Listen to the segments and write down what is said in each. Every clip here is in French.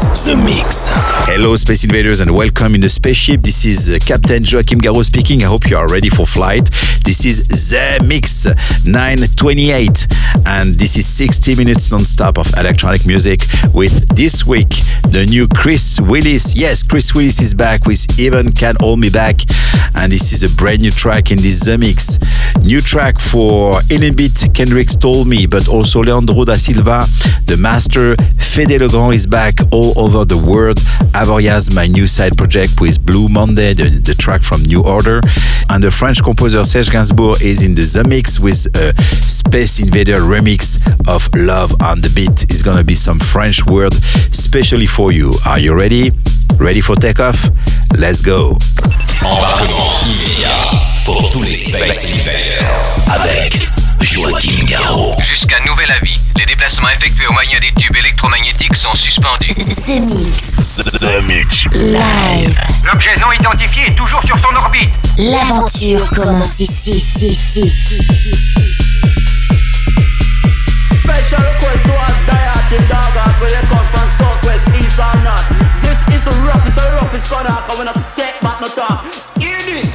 The Mix. Hello, Space Invaders, and welcome in the spaceship. This is uh, Captain Joachim Garraud speaking. I hope you are ready for flight. This is The Mix 928, and this is 60 minutes non-stop of electronic music with this week the new Chris Willis. Yes, Chris Willis is back with Even Can't Hold Me Back, and this is a brand new track in this The Mix. New track for Beat Kendricks Told Me, but also Leandro da Silva, the master. Fede Legrand is back all over the world. Avoriaz, my new side project with Blue Monday, the, the track from New Order. And the French composer Serge Gainsbourg is in the, the mix with a Space Invader remix of Love on the Beat. It's gonna be some French word specially for you. Are you ready? Ready for takeoff? Let's go. Embarquement immédiat pour tous les Space Invaders. Avec Garraud. Jusqu'à nouvel avis, les déplacements effectués au moyen des tubes électromagnétiques sont suspendus. The Mix. The Mix. Live. L'objet non identifié est toujours sur son orbite. L'aventure commence ici, ici, ici, ici, ici. Special request to our dieting dog out where they come from southwest, east or north. This is the roughest, the roughest gonna come when I take back no talk. Hear this.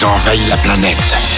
Ils ont envahi la planète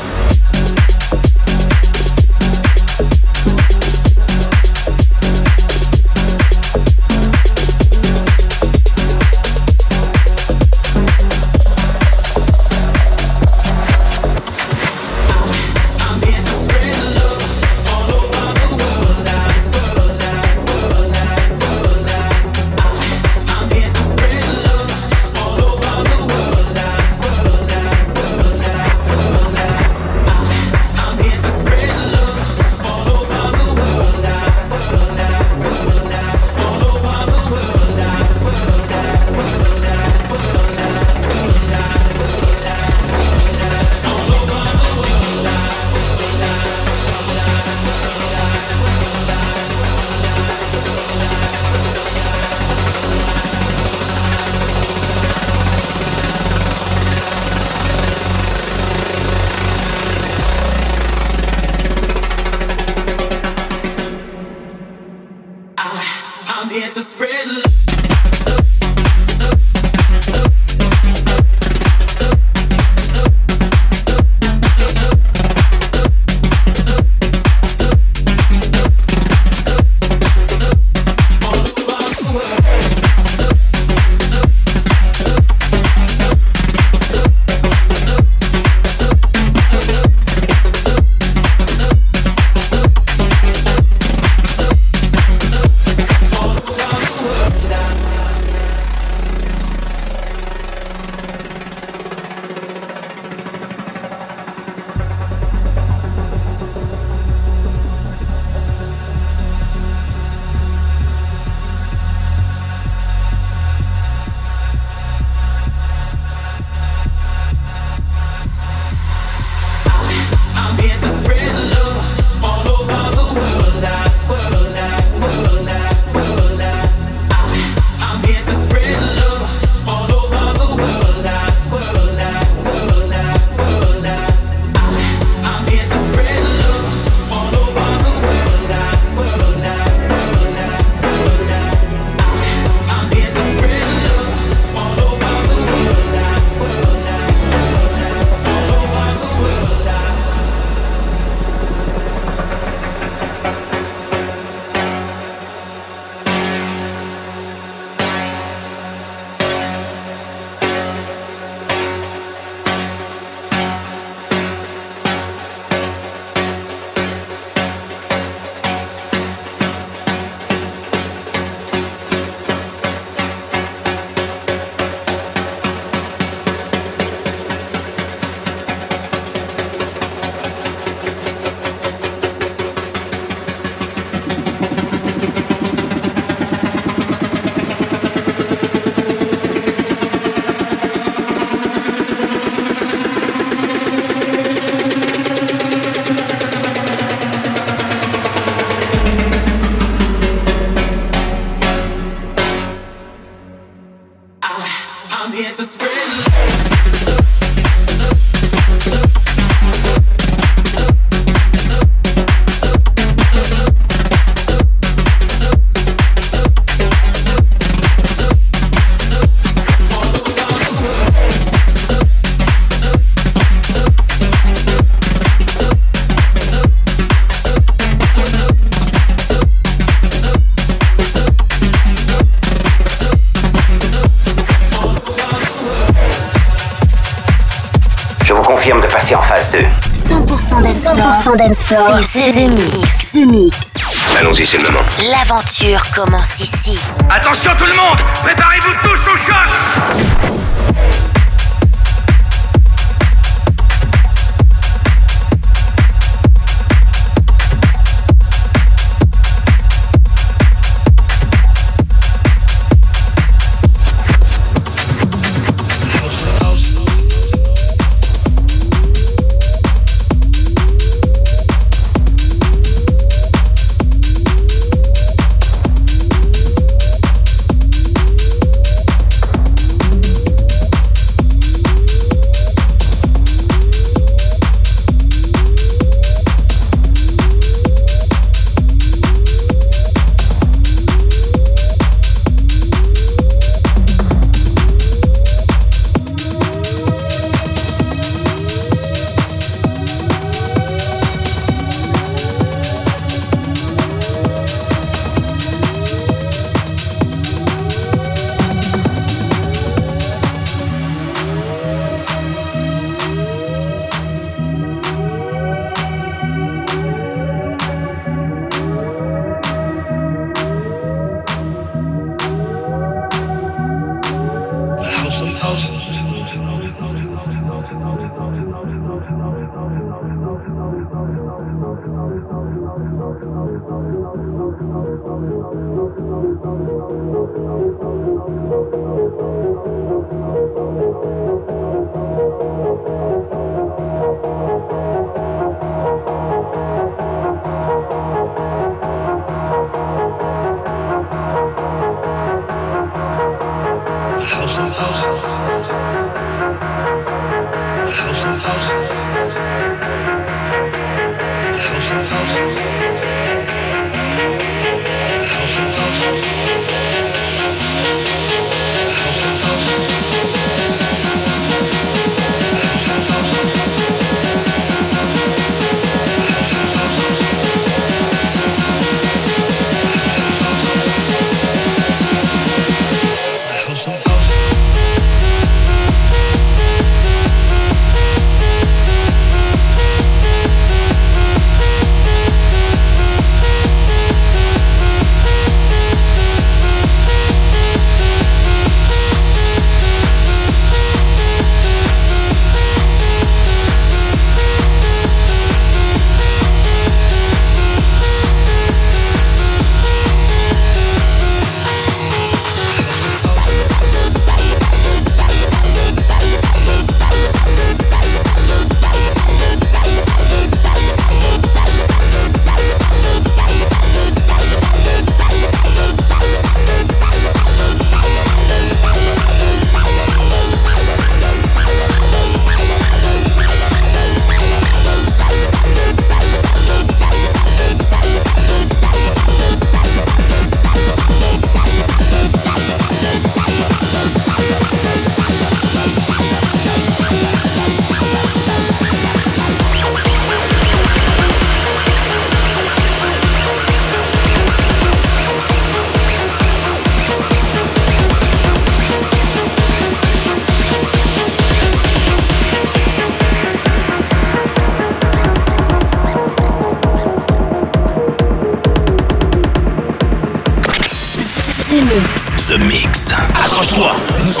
100% dance floor. C'est The Mix. The Mix. Allons-y, c'est le moment. L'aventure commence ici. Attention tout le monde Préparez-vous tous au choc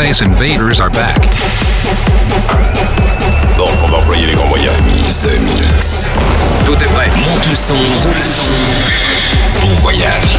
Space Invaders are back. On va employer les grands moyens. Mix. Tout est prêt. Monte le son. Bon voyage.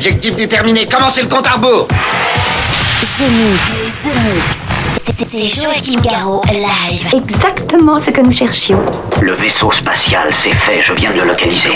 Objectif déterminé, commencez le compte à rebours? The Mix, The Mix, C'est Joachim Garraud, live. Exactement ce que nous cherchions. Le vaisseau spatial, c'est fait, je viens de le localiser.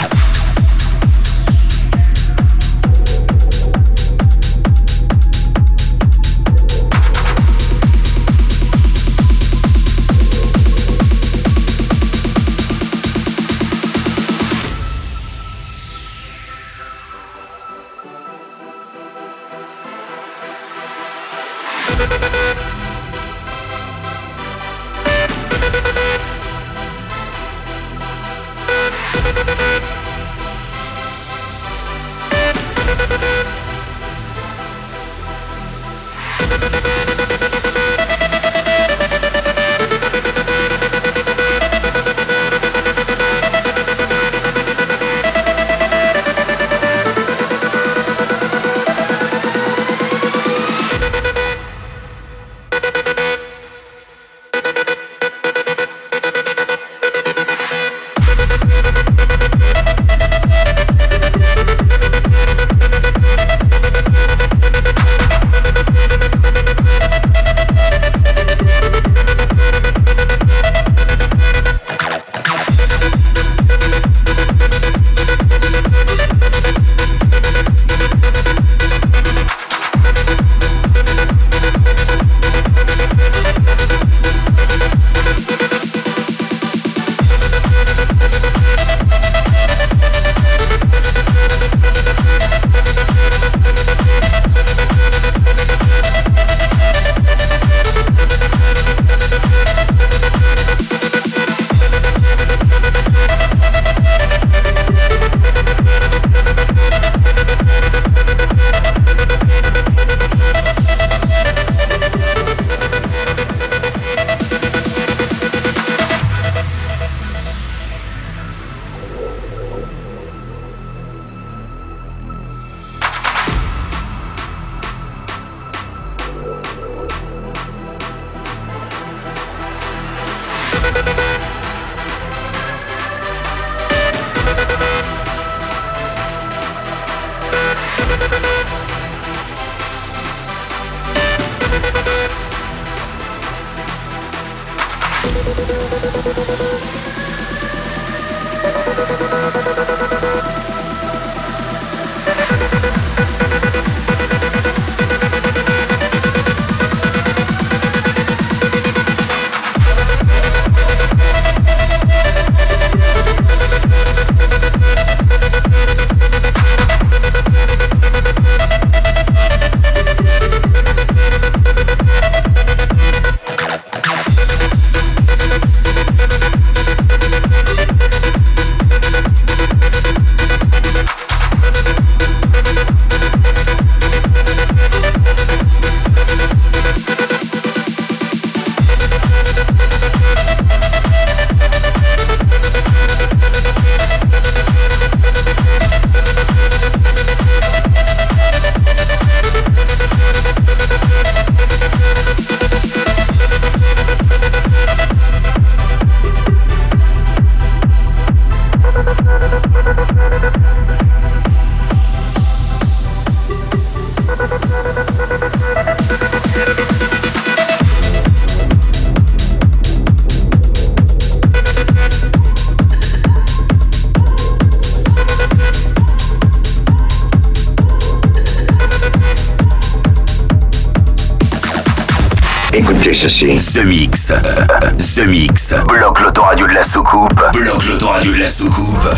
The Mix. The Mix. Bloque l'autoradio de la soucoupe. Bloque l'autoradio de la soucoupe.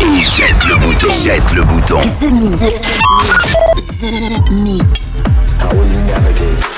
Et jette le bouton. Jette le bouton. The Mix. The Mix. How will you navigate?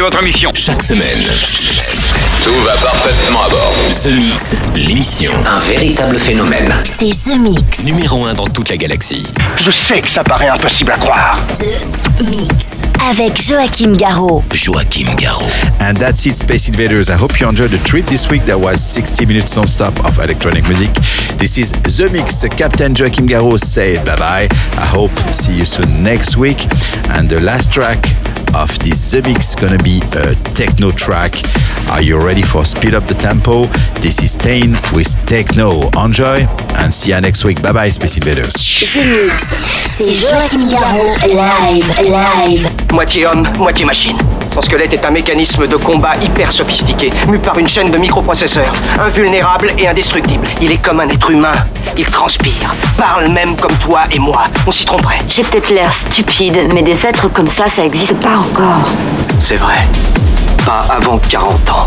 Votre mission. Chaque semaine. Tout va parfaitement à bord. The Mix, l'émission. Un véritable phénomène. C'est The Mix. Numéro 1 dans toute la galaxie. Je sais que ça paraît impossible à croire. The Mix. Avec Joachim Garraud. Joachim Garraud. And that's it, Space Invaders. I hope you enjoyed the trip this week. That was 60 minutes non-stop of electronic music. This is The Mix. Captain Joachim Garraud say bye-bye. I hope see you soon next week. And the last track of this The Mix gonna be a techno track. Are you ready for speed up the tempo? This is Tain with Techno. Enjoy and see you next week. Bye bye, Space Invaders. The Mix, c'est Joachim Garraud live, live. Moitié homme, moitié machine. Son squelette est un mécanisme de combat hyper sophistiqué, mu par une chaîne de microprocesseurs, invulnérable et indestructible. Il est comme un être humain. Il transpire, parle même comme toi et moi. On s'y tromperait. J'ai peut-être l'air stupide, mais des êtres comme ça, ça existe pas encore. C'est vrai. Pas avant 40 ans.